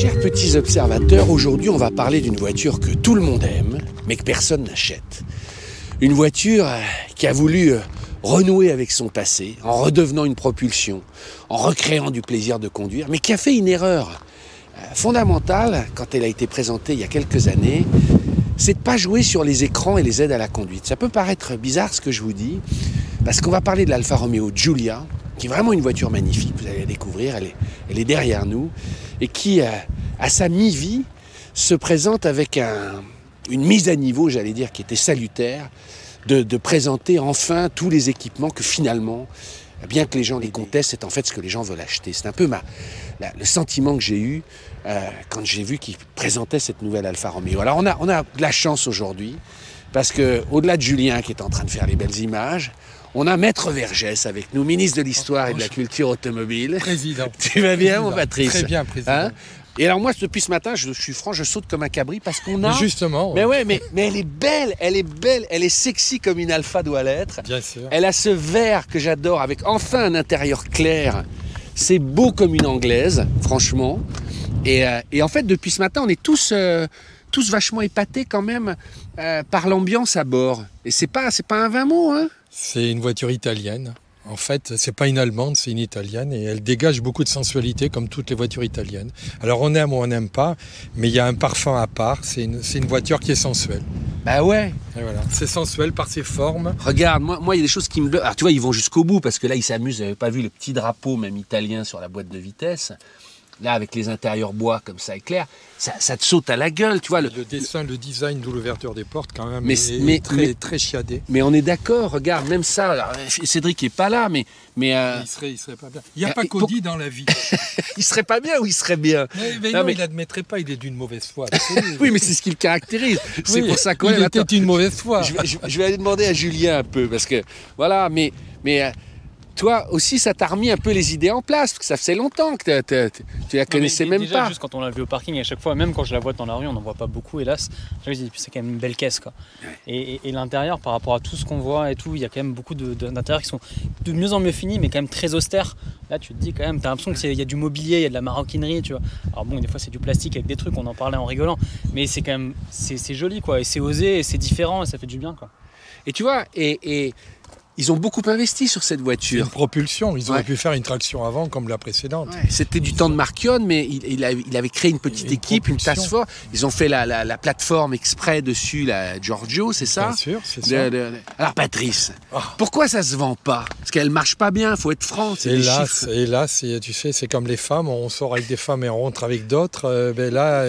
Chers petits observateurs, aujourd'hui on va parler d'une voiture que tout le monde aime, mais que personne n'achète. Une voiture euh, qui a voulu euh, renouer avec son passé, en redevenant une propulsion, en recréant du plaisir de conduire, mais qui a fait une erreur euh, fondamentale quand elle a été présentée il y a quelques années, c'est de pas jouer sur les écrans et les aides à la conduite. Ça peut paraître bizarre ce que je vous dis, parce qu'on va parler de l'Alfa Romeo Giulia, qui est vraiment une voiture magnifique, vous allez la découvrir, elle est, elle est derrière nous, et qui, à sa mi-vie, se présente avec un, une mise à niveau, j'allais dire, qui était salutaire, de, présenter enfin tous les équipements que finalement, bien que les gens les contestent, c'est en fait ce que les gens veulent acheter. C'est un peu ma, le sentiment que j'ai eu euh, quand j'ai vu qu'ils présentaient cette nouvelle Alfa Romeo. Alors on a, on a de la chance aujourd'hui, parce que au-delà de Julien qui est en train de faire les belles images, on a Maître Vergès avec nous, ministre de l'Histoire et de la Culture Automobile. Président. Tu vas bien, mon Patrice Très bien, président. Hein et alors moi, depuis ce matin, je, je, suis franc, je saute comme un cabri parce qu'on a... Justement. Mais ouais, mais, mais elle est belle, elle est belle, elle est sexy comme une alpha doit l'être. Bien sûr. Elle a ce vert que j'adore avec enfin un intérieur clair. C'est beau comme une anglaise, franchement. Et, euh, et, en fait, depuis ce matin, on est tous... Euh, tous vachement épatés quand même euh, par l'ambiance à bord. Et c'est pas, c'est pas un vain mot, hein? C'est une voiture italienne. En fait, c'est pas une allemande, c'est une italienne et elle dégage beaucoup de sensualité comme toutes les voitures italiennes. Alors on aime ou on n'aime pas, mais il y a un parfum à part. C'est une, une, voiture qui est sensuelle. Bah ouais. Et voilà. C'est sensuel par ses formes. Regarde, moi, moi, il y a des choses qui me. Alors tu vois, ils vont jusqu'au bout parce que là, ils s'amusent. J'avais pas vu le petit drapeau même italien sur la boîte de vitesse là avec les intérieurs bois comme ça éclair, ça, ça te saute à la gueule, tu vois. Le, le dessin, le design de l'ouverture des portes quand même mais, est mais, très, mais, très chiadé. Mais on est d'accord, regarde, même ça, alors, Cédric est pas là, mais... mais euh... il, serait, il serait pas bien. Il n'y a pas qu'Audi pour... dans la vie. il serait pas bien ou il serait bien? Mais, mais non, non, il n'admettrait pas, il est d'une mauvaise foi. oui, mais c'est ce qui le caractérise. C'est oui, pour ça qu'on Il était une mauvaise foi. Je vais, je, je vais, aller demander à Julien un peu, parce que, voilà, mais... mais euh, toi aussi, ça t'a remis un peu les idées en place, parce que ça faisait longtemps que tu la connaissais non, même déjà, pas. Juste quand on l'a vu au parking, à chaque fois, même quand je la vois dans la rue, on n'en voit pas beaucoup, hélas. Je me dis, c'est quand même une belle caisse, quoi. Ouais. Et, et, et l'intérieur, par rapport à tout ce qu'on voit et tout, il y a quand même beaucoup d'intérieurs qui sont de mieux en mieux finis, mais quand même très austères. Là, tu te dis quand même, t'as l'impression qu'il y a du mobilier, il y a de la maroquinerie, tu vois. Alors bon, des fois, c'est du plastique avec des trucs, on en parlait en rigolant, mais c'est quand même, c'est joli, quoi. Et c'est osé, et c'est différent, et ça fait du bien, quoi. Et tu vois, et, et ils ont beaucoup investi sur cette voiture. Une propulsion, ils auraient ouais. pu faire une traction avant comme la précédente. Ouais. C'était du temps de Marchion, mais il, il, a, il, avait créé une petite une équipe, une task force. Ils ont fait la, la, la, plateforme exprès dessus, la Giorgio, c'est ça Bien sûr, c'est ça. Alors Patrice, oh. pourquoi ça se vend pas? Parce qu'elle marche pas bien, faut être franc. Et là, tu sais, c'est comme les femmes, on sort avec des femmes et on rentre avec d'autres. Euh, ben là,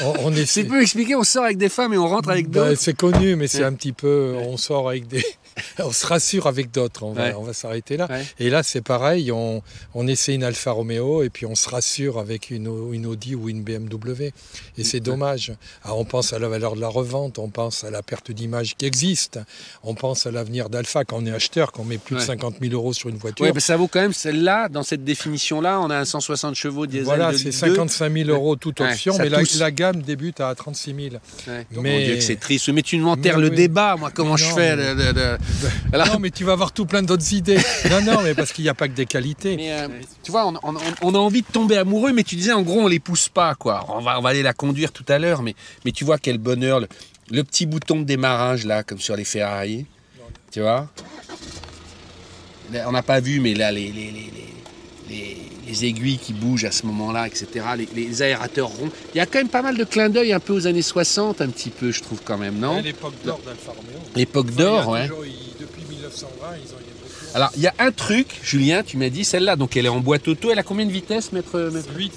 on, on est. c'est peu expliqué, on sort avec des femmes et on rentre avec d'autres? Ben, c'est connu, mais c'est un petit peu, on sort avec des on se rassure avec d'autres, on va, ouais. s'arrêter là. Ouais. Et là, c'est pareil, on, on, essaie une Alfa Romeo et puis on se rassure avec une, une Audi ou une BMW. Et c'est dommage. Alors, on pense à la valeur de la revente, on pense à la perte d'image qui existe, on pense à l'avenir d'Alpha quand on est acheteur, qu'on met plus ouais. de 50 000 euros sur une voiture. Oui, mais ça vaut quand même celle-là, dans cette définition-là, on a un 160 chevaux diesel. Voilà, c'est 55 000 euros toute option, mais la, la, gamme débute à 36 000. Mais c'est triste. Mais tu m'enterres le oui. débat, moi, comment non, je fais mais... Alors... Non, mais tu vas avoir tout plein d'autres idées. non, non, mais parce qu'il n'y a pas que des qualités. Mais, euh, tu vois, on, on, on, a envie de tomber amoureux, mais tu disais, en gros, on les pousse pas, quoi. On va, on va aller la conduire tout à l'heure, mais, mais tu vois quel bonheur. Le, le, petit bouton de démarrage, là, comme sur les Ferrari. Tu vois? On n'a pas vu, mais là, les, les, les, les, aiguilles qui bougent à ce moment-là, etc. Les, aérateurs ronds. Il y a quand même pas mal de clins d'œil un peu aux années 60, un petit peu, je trouve, quand même, non? L'époque d'or d'Alfa Romeo. L'époque d'or, ouais. Toujours, depuis 1920, ils ont alors, il y a un truc, Julien, tu m'as dit, celle-là, donc elle est en boîte auto, elle a combien de vitesses, maître, maître? 8.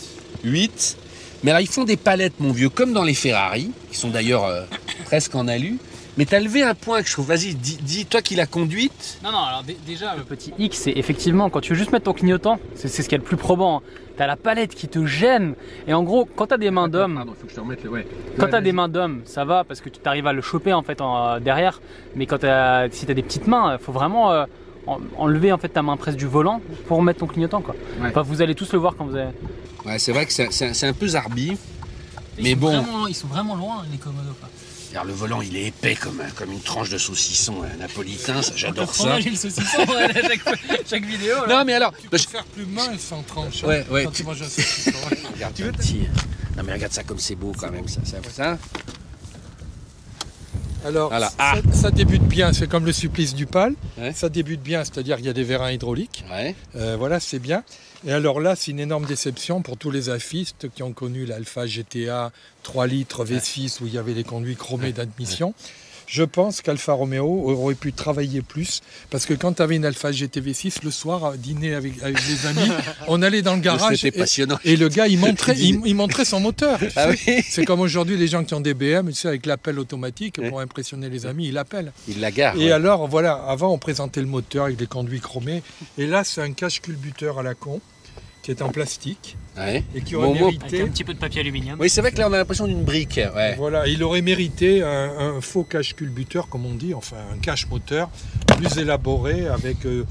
8. Mais alors, ils font des palettes, mon vieux, comme dans les Ferrari, qui sont d'ailleurs euh, presque en alu. Mais tu as levé un point que je trouve, vas-y, dis, dis, toi qui l'as conduite. Non, non, alors déjà, le petit X, c'est effectivement, quand tu veux juste mettre ton clignotant, c'est ce qui est le plus probant. Hein. T'as la palette qui te gêne. Et en gros, quand t'as des mains d'homme. Pardon, faut que je te remette le. Ouais. Quand t'as des mains d'homme, ça va parce que tu t'arrives à le choper en fait en, euh, derrière. Mais quand as, si t'as des petites mains, faut vraiment. Euh, enlever en fait ta main presse du volant pour mettre ton clignotant quoi. Ouais. Enfin, vous allez tous le voir quand vous avez. Ouais, c'est vrai que c'est un peu zarbi. Ils mais bon. Vraiment, ils sont vraiment loin les commodos le volant, il est épais comme, un- comme une tranche de saucisson euh, napolitain, ça, j'adore ça. le saucisson ouais, à chaque, chaque vidéo. là. Non, mais alors, Tu bah, peux je- faire plus mince sans tranche. hein, Ouais, ouais. Quand tu manges un saucisson. regarde, petit. Non, mais regarde ça comme c'est beau quand même, ça. ça, ça. Alors, Voilà. ça, Ah. ça débute bien, c'est comme le supplice du pal. Ouais. Ça débute bien, c'est-à-dire qu'il y a des vérins hydrauliques. Ouais. Euh, voilà, c'est bien. Et alors là, c'est une énorme déception pour tous les afistes qui ont connu l'Alpha GTA 3 litres V6 où il y avait les conduits chromés d'admission. Je pense qu'Alfa Romeo aurait pu travailler plus parce que quand tu avais une Alpha GT V6, le soir, à dîner avec, avec les amis, on allait dans le garage C'était et, passionnant. et le gars, il montrait, il, il montrait son moteur. Ah oui C'est comme aujourd'hui les gens qui ont des BM, tu sais, avec l'appel automatique pour impressionner les amis, ils l'appellent. Il la gare. Et ouais. alors, voilà, avant, on présentait le moteur avec des conduits chromés. Et là, c'est un cache culbuteur à la con, qui est en plastique, Ouais. et qui aurait Bon mot. Avec mérité... un petit peu de papier aluminium. Oui, c'est vrai que là, on a l'impression d'une brique. Ouais. Voilà, il aurait mérité un, un faux cache culbuteur, comme on dit, enfin un cache moteur, plus élaboré, avec euh,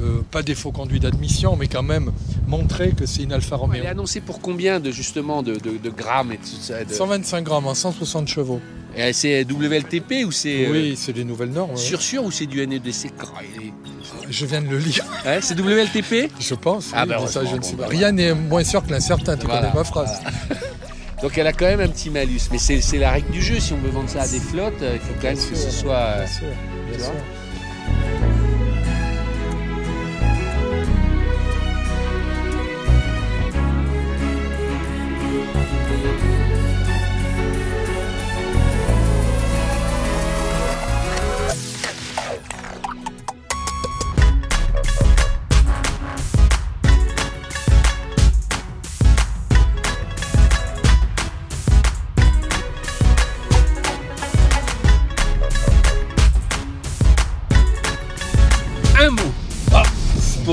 euh, pas des faux conduits d'admission, mais quand même montrer que c'est une Alfa Elle Romeo. est annoncée pour combien de justement de, de- de grammes et tout ça de- 125 grammes en 160 chevaux. Et C'est WLTP ou c'est euh, Oui, c'est les nouvelles normes. ouais. sûr ou c'est du NEDC Je viens de le lire, Ouais, C'est WLTP je pense. Ah oui, ben, ça, je ne sais pas. ben, Rien n'est moins sûr que l'incertain, tu Voilà, connais ma phrase. Donc elle a quand même un petit malus. Mais c'est la règle du jeu. Si on veut vendre ça à des flottes, euh, il faut quand même que ce soit. euh, Bien sûr, bien sûr.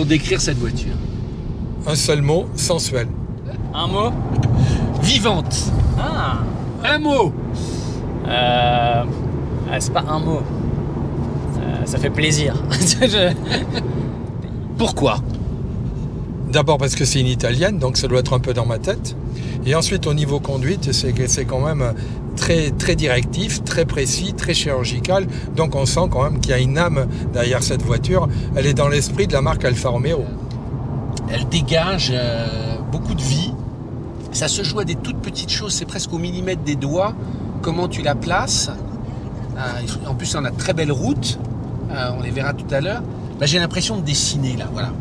Pour décrire cette voiture. Un seul mot, sensuel. Un mot Vivante. Ah Un mot. Euh, ah, C'est pas un mot. Ça, ça fait plaisir. Je- Pourquoi? D'abord parce que c'est une italienne, donc ça doit être un peu dans ma tête. Et ensuite, au niveau conduite, c'est que c'est quand même très, très directif, très précis, très chirurgical. Donc on sent quand même qu'il y a une âme derrière cette voiture. Elle est dans l'esprit de la marque Alfa Romeo. Elle dégage euh, beaucoup de vie. Ça se joue à des toutes petites choses. C'est presque au millimètre des doigts. Comment tu la places? Euh, en plus, on a très belles routes. Euh, on les verra tout à l'heure. Là, j'ai l'impression de dessiner là. Voilà.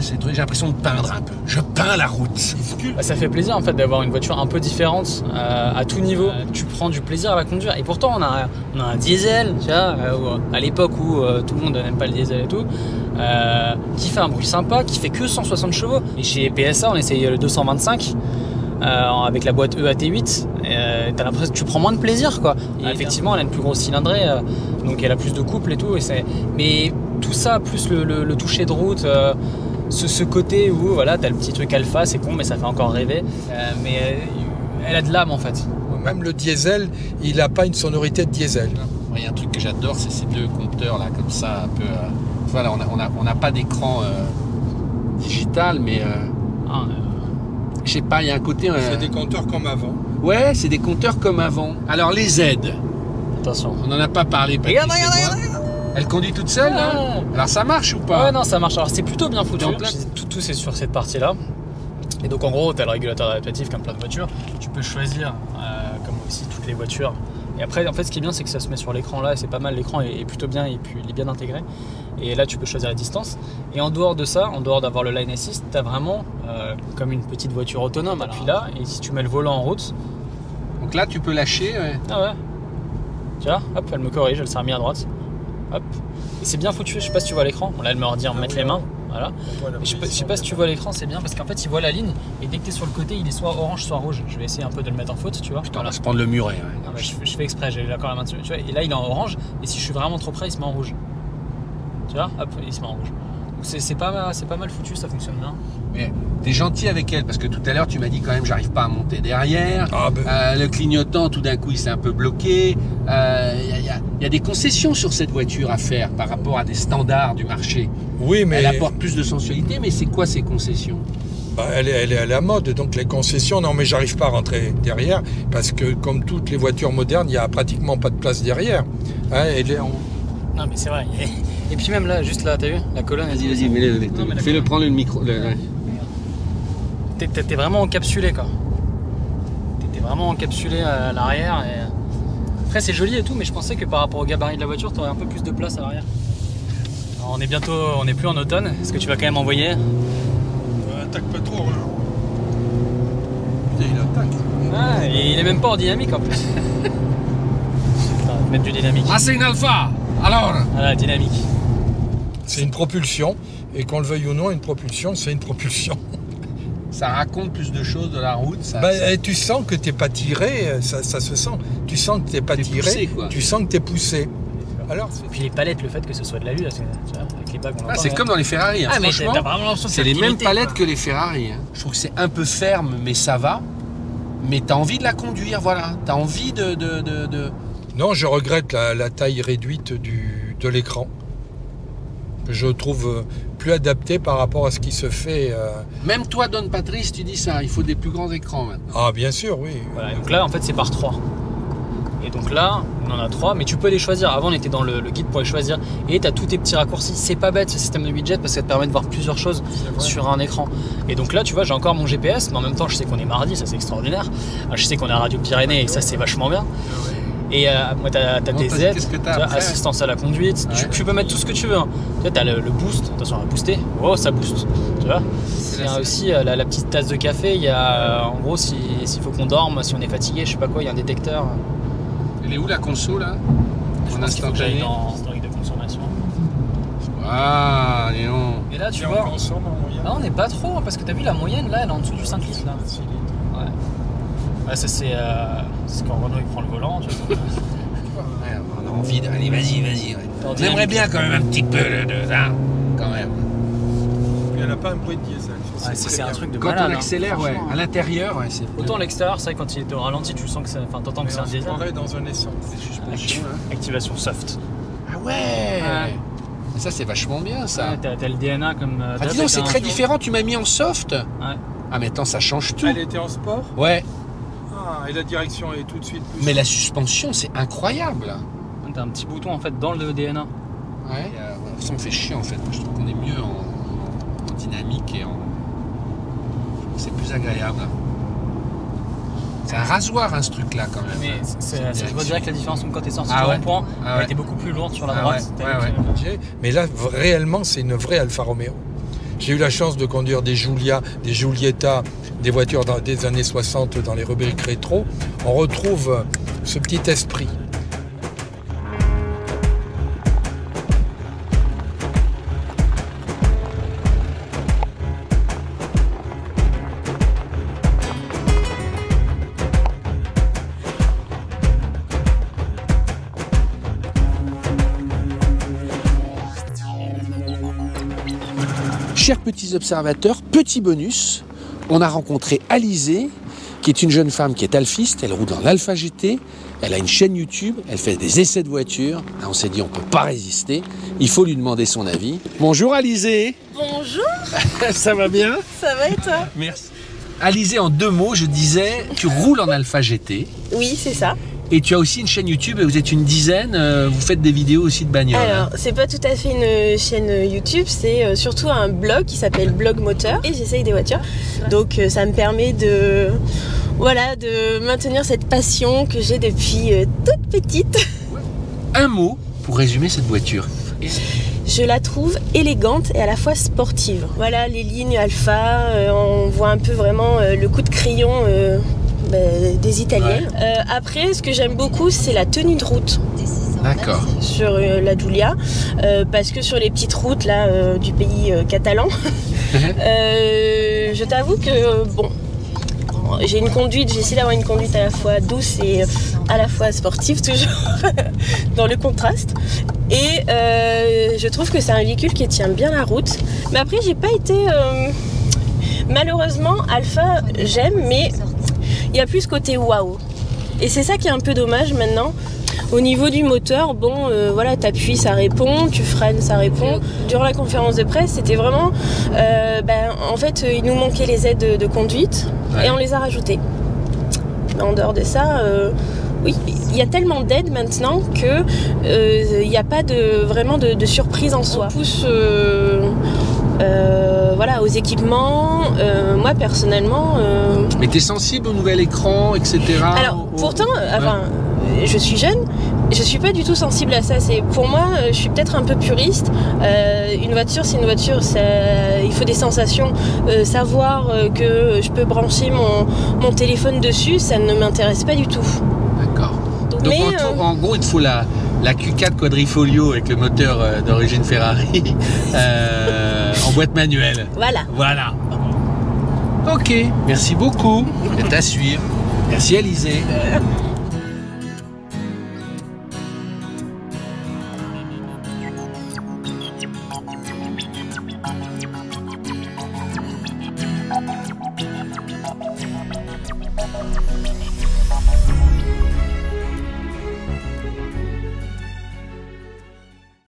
J'ai l'impression de peindre un peu. Je peins la route. Bah, ça fait plaisir en fait d'avoir une voiture un peu différente euh, à tout niveau. Tu prends du plaisir à la conduire. Et pourtant on a, on a un diesel, tu vois, euh, à l'époque où euh, tout le monde n'aime pas le diesel et tout, euh, qui fait un bruit sympa, qui fait que 160 chevaux. Et chez PSA on essaye le 225. euh, avec la boîte E EAT8, euh, t'as l'impression que tu prends moins de plaisir quoi. Et effectivement, elle a une plus grosse cylindrée, euh, donc elle a plus de couple et tout. Et. Mais tout ça, plus le, le- le toucher de route, euh, ce, ce côté où voilà, t'as le petit truc alpha, c'est con, mais ça fait encore rêver. Euh, mais euh, elle a de l'âme en fait. Même le diesel, il n'a pas une sonorité de diesel. Il y a un truc que j'adore, c'est ces deux compteurs là, comme ça, un peu. euh, Voilà, on n'a on a, on a pas d'écran euh, digital, mais euh, Ah, euh, je sais pas, il y a un côté. euh, C'est des compteurs comme avant. Ouais, c'est des compteurs comme avant. Alors les aides, attention. on n'en a pas parlé. Regarde, regarde, moi. Elle conduit toute seule là Ah. Alors ça marche ou pas Ouais, non, ça marche. Alors, c'est plutôt bien foutu. En plein- Tout, tout c'est sur cette partie-là. Et donc, en gros, tu as le régulateur adaptatif comme plein de voitures. Tu peux choisir, euh, comme aussi toutes les voitures. Et après, en fait, ce qui est bien, c'est que ça se met sur l'écran là. et C'est pas mal. L'écran est, est plutôt bien et puis il est bien intégré. Et là, tu peux choisir la distance. Et en dehors de ça, en dehors d'avoir le line assist, tu as vraiment euh, comme une petite voiture autonome. Et puis là, et si tu mets le volant en route, Donc là, tu peux lâcher. ouais. ah ouais. Tu vois, hop, elle me corrige, elle s'est remise à droite. Hop. Et c'est bien foutu, je sais pas si tu vois l'écran. Bon, là, elle me redit en Ah mettre oui, les mains. Voilà. Et je, sais pas, je sais pas si tu vois l'écran, c'est bien parce qu'en fait, il voit la ligne et dès que tu es sur le côté, il est soit orange, soit rouge. Je vais essayer un peu de le mettre en faute, tu vois. Putain, on Voilà. va se prendre le muret. ouais. Non, mais je, je fais exprès, j'ai encore la main dessus. Tu vois, et là, il est en orange et si je suis vraiment trop près, il se met en rouge. Tu vois, hop, il se met en rouge. C'est c'est pas, c'est pas mal foutu, ça fonctionne bien. Mais t'es gentil avec elle parce que tout à l'heure, tu m'as dit quand même, j'arrive pas à monter derrière. Ah ben, Euh, le clignotant, tout d'un coup, il s'est un peu bloqué. Il y, a- y y a des concessions sur cette voiture à faire par rapport à des standards du marché. oui, mais Elle apporte plus de sensualité, mais c'est quoi ces concessions? Bah, elle, est, elle est à la mode, donc les concessions, non mais j'arrive pas à rentrer derrière, parce que comme toutes les voitures modernes, il n'y a pratiquement pas de place derrière. Hein, elle est en- Non, mais c'est vrai. Et, puis même là, juste là, t'as vu La colonne, Vas-y, vas-y, mets-le. La Fais-le prendre le micro. le- ouais. T'es- vraiment encapsulé quoi. T'es- vraiment encapsulé à l'arrière et. Après c'est joli et tout, mais je pensais que par rapport au gabarit de la voiture, t'aurais un peu plus de place à l'arrière. Alors, On est bientôt, on n'est plus en automne. Est-ce que tu vas quand même envoyer? Attaque pas trop. hein. Putain, il attaque. Ah, et il est même pas en dynamique en plus. Mettre du dynamique. Ah, c'est une alpha Alors? Voilà, dynamique. C'est une propulsion, et qu'on le veuille ou non, une propulsion, c'est une propulsion. Ça raconte plus de choses de la route. Ça, Bah, ça- et tu sens que t'es pas tiré, ça, ça se sent. Tu sens que t'es pas T'es tiré, poussé, quoi. tu sens que t'es poussé. Alors, Et puis les palettes, le fait que ce soit de l'alu, c'est- bagues, on Ah, c'est là. comme dans les Ferrari. hein. Ah, Franchement, c'est les mêmes palettes quoi. que les Ferrari. hein. Je trouve que c'est un peu ferme, mais ça va. Mais t'as envie de la conduire, voilà. T'as envie de, de, de- de- Non, je regrette la, la taille réduite du, de l'écran. Je trouve euh, plus adapté par rapport à ce qui se fait. euh, Même toi, Don Patrice, tu dis ça. Il faut des plus grands écrans maintenant. Ah, bien sûr, oui. Voilà, donc là, en fait, c'est par 3. Et donc là, on en a 3, mais tu peux les choisir. Avant, on était dans le, le guide pour les choisir. Et tu as tous tes petits raccourcis. C'est pas bête ce système de widget parce que ça te permet de voir plusieurs choses sur un écran. Et donc là, tu vois, j'ai encore mon GPS, mais en même temps, je sais qu'on est mardi, ça c'est extraordinaire. Ah, Je sais qu'on est à Radio Pyrénées et ça c'est vachement bien. Et euh, moi, t'as as des aides, que tu vois, après assistance à la conduite. Tu, Ouais. tu peux mettre tout ce que tu veux. hein. Tu vois, t'as le, le boost. Attention, à booster. Oh, ça booste. Tu vois. Il y a aussi euh, la, la petite tasse de café. Il y a, euh, en gros, si- s'il faut qu'on dorme, si on est fatigué, je sais pas quoi, il y a un détecteur. Elle est où la conso là? Je En j'aille instantané dans historique de consommation. Ah, Léon. Et là, tu Et on vois, consomme en moyenne. là, on n'est pas trop, hein, parce que t'as vu la moyenne là, elle est en dessous du 5 litres là. Ouais, ça c'est euh, c'est quand Renault il prend le volant. Tu vois. Ouais, on a envie de. Allez, vas-y, vas-y. ouais. On aimerait bien quand même un petit peu de. de ça, quand même. Puis elle n'a pas un bruit de diesel. Ouais, c'est c'est un truc de Quand malade. on hein, accélère, ouais, à l'intérieur, ouais, c'est. Autant à l'extérieur, c'est vrai quand il est au ralenti, tu sens que c'est, enfin t'entends que c'est un diesel. dans un essence. Actu- Activation soft. Ah ouais, Ouais. Ça, c'est vachement bien ça. Ouais, t'as, le DNA comme. euh, Ah, dis donc, c'est très différent. Tu m'as mis en soft. Ouais. Ah, mais attends, ça change tout. Elle était en sport? Ouais, Ah, et la direction est tout de suite plus. mais la suspension, c'est incroyable. T'as un petit bouton en fait dans le DNA. Ouais. Euh, ça me fait chier en fait. Je trouve qu'on est mieux en, en dynamique et en. C'est plus agréable. C'est un rasoir, hein, ce truc-là, quand même. Mais ça se voit direction. direct la différence quand t'es sorti Ah du ouais. rond-point, Ah elle ouais. était beaucoup plus lourde sur la Ah droite. ouais, Mais là, réellement, c'est une vraie Alfa Romeo. J'ai eu la chance de conduire des Giulia, des Giulietta, des voitures des années 60 dans les rubriques rétro. On retrouve ce petit esprit. Chers petits observateurs, petit bonus, on a rencontré Alizée, qui est une jeune femme qui est alphiste, elle roule dans l'Alpha GT, elle a une chaîne YouTube, elle fait des essais de voitures. Là, on s'est dit on peut pas résister, il faut lui demander son avis. Bonjour Alizée, Bonjour, ça va bien? Ça va et toi? Merci. Alizée, en deux mots, je disais, tu roules en Alpha GT Oui, c'est ça. Et tu as aussi une chaîne YouTube et vous êtes une dizaine, euh, vous faites des vidéos aussi de bagnole. hein. Alors, c'est pas tout à fait une chaîne YouTube, c'est euh, surtout un blog qui s'appelle Blog Moteur et j'essaye des voitures. Donc, euh, ça me permet de, voilà, de maintenir cette passion que j'ai depuis euh, toute petite. Un mot pour résumer cette voiture. Je la trouve élégante et à la fois sportive. Voilà, les lignes alpha, euh, on voit un peu vraiment euh, le coup de crayon euh, ben, des Italiennes. Euh, après, ce que j'aime beaucoup, c'est la tenue de route. D'accord. sur euh, la Giulia euh, parce que sur les petites routes là euh, du pays catalan je t'avoue que bon j'ai une conduite j'ai essayé d'avoir une conduite à la fois douce et à la fois sportive toujours dans le contraste et euh, je trouve que c'est un véhicule qui tient bien la route mais après j'ai pas été euh, malheureusement Alpha j'aime mais il y a plus ce côté waouh et c'est ça qui est un peu dommage maintenant Au niveau du moteur, bon, euh, voilà, t'appuies, ça répond, tu freines, ça répond. Durant la conférence de presse, c'était vraiment, euh, ben, en fait, il nous manquait les aides de, de conduite Ouais. et on les a rajoutées. Mais en dehors de ça, euh, oui, il y a tellement d'aides maintenant que il n'y a pas de vraiment de, de surprise en soi. On pousse voilà, aux équipements. Euh, moi personnellement, euh, Mais t'es sensible au nouvel écran, etc. alors au- pourtant, enfin, je suis jeune. Je suis pas du tout sensible à ça. C'est pour moi, je suis peut-être un peu puriste. Euh, une voiture, c'est une voiture. ça- il faut des sensations. Euh, savoir que je peux brancher mon, mon téléphone dessus, ça ne m'intéresse pas du tout. D'accord. Donc Mais, en, euh, en gros, il te faut la, la Q4 Quadrifolio avec le moteur euh, d'origine Ferrari euh, en boîte manuelle. Voilà. Voilà. Ok, merci beaucoup. C'est à suivre. Merci Alizé.